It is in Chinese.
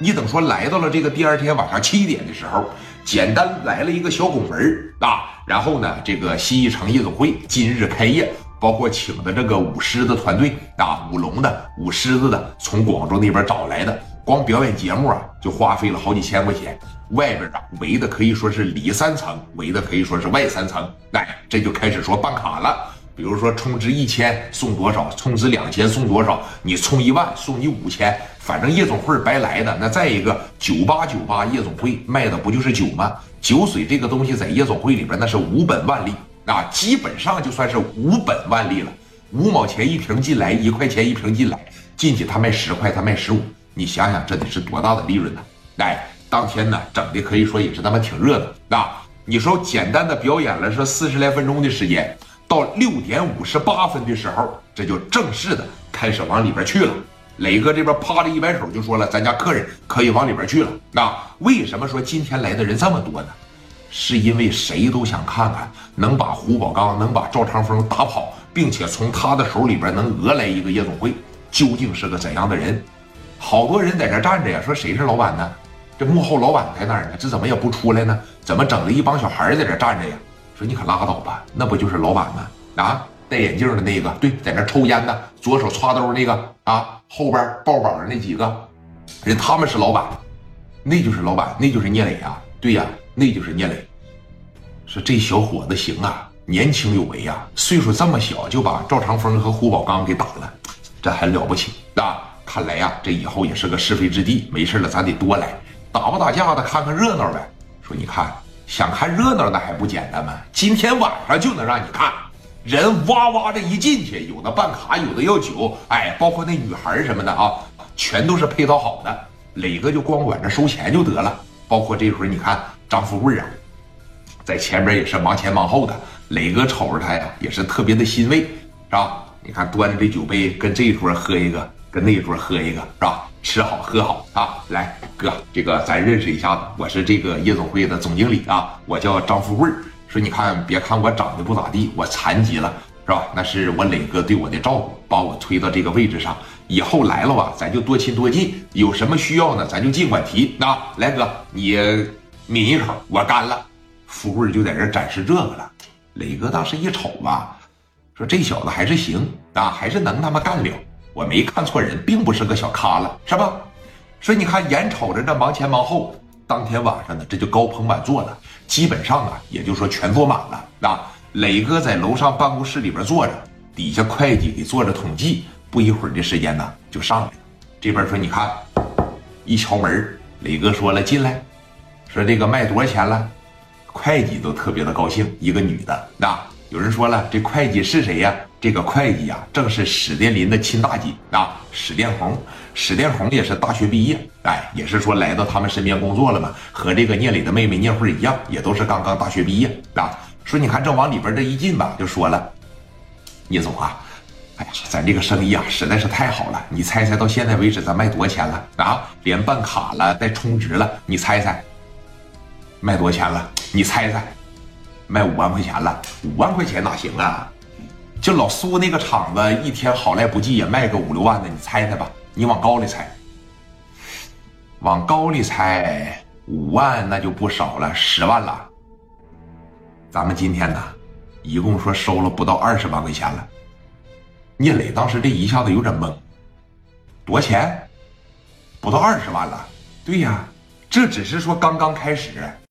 你等说来到了这个第二天晚上七点的时候，简单来了一个小拱门啊，然后呢，这个新一城夜总会今日开业，包括请的这个舞狮的团队啊，舞龙的、舞狮子的，从广州那边找来的，光表演节目啊，就花费了好几千块钱，外边啊围的可以说是里三层，围的可以说是外三层，哎，这就开始说办卡了。比如说充值一千送多少，充值两千送多少，你充一万送你五千，反正夜总会白来的。那再一个九八九八夜总会卖的不就是酒吗？酒水这个东西在夜总会里边那是无本万利啊，基本上就算是无本万利了。五毛钱一瓶进来，一块钱一瓶进来，进去他卖十块，他卖十五，你想想这得是多大的利润呢？哎，当天呢整的可以说也是他妈挺热闹啊。你说简单的表演了是四十来分钟的时间。到六点五十八分的时候，这就正式的开始往里边去了。磊哥这边啪的一摆手就说了：“咱家客人可以往里边去了。”那为什么说今天来的人这么多呢？是因为谁都想看看能把胡宝刚、能把赵长风打跑，并且从他的手里边能讹来一个夜总会，究竟是个怎样的人？好多人在这站着呀，说谁是老板呢？这幕后老板在哪儿呢？这怎么也不出来呢？怎么整了一帮小孩在这站着呀？说你可拉倒吧，那不就是老板吗？啊，戴眼镜的那个，对，在那抽烟的，左手插兜那个啊，后边抱膀的那几个人，他们是老板，那就是老板，那就是聂磊啊，对呀，那就是聂磊。说这小伙子行啊，年轻有为呀，岁数这么小就把赵长风和胡宝刚给打了，这还了不起啊！看来呀，这以后也是个是非之地，没事了咱得多来，打不打架的看看热闹呗。说你看。想看热闹那还不简单吗？今天晚上就能让你看，人哇哇的一进去，有的办卡，有的要酒，哎，包括那女孩什么的啊，全都是配套好的。磊哥就光管着收钱就得了。包括这会儿你看张富贵啊，在前边也是忙前忙后的。磊哥瞅着他呀，也是特别的欣慰，是吧？你看端着这酒杯，跟这一桌喝一个，跟那一桌喝一个，是吧？吃好喝好啊！来，哥，这个咱认识一下子，我是这个夜总会的总经理啊，我叫张富贵。说你看，别看我长得不咋地，我残疾了，是吧？那是我磊哥对我的照顾，把我推到这个位置上。以后来了吧，咱就多亲多近，有什么需要呢，咱就尽管提啊。来，哥，你抿一口，我干了。富贵就在这展示这个了。磊哥当时一瞅吧，说这小子还是行啊，还是能他妈干了。我没看错人，并不是个小咖了，是吧？所以你看，眼瞅着这忙前忙后，当天晚上呢，这就高朋满座了，基本上啊，也就说全坐满了。啊，磊哥在楼上办公室里边坐着，底下会计给做着统计，不一会儿的时间呢，就上来了。这边说，你看，一敲门，磊哥说了进来，说这个卖多少钱了？会计都特别的高兴，一个女的，那有人说了，这会计是谁呀？这个会计呀，正是史殿林的亲大姐啊，史殿红。史殿红也是大学毕业，哎，也是说来到他们身边工作了嘛，和这个聂磊的妹妹聂慧一样，也都是刚刚大学毕业啊。说你看正往里边这一进吧，就说了，聂总啊，哎呀，咱这个生意啊实在是太好了，你猜猜到现在为止咱卖多少钱了啊？连办卡了带充值了，你猜猜卖多少钱了？你猜猜，卖五万块钱了？五万块钱哪行啊？就老苏那个厂子，一天好赖不济也卖个五六万的，你猜猜吧，你往高里猜，往高里猜，五万那就不少了，十万了。咱们今天呢，一共说收了不到二十万块钱了。聂磊当时这一下子有点懵，多钱？不到二十万了？对呀，这只是说刚刚开始。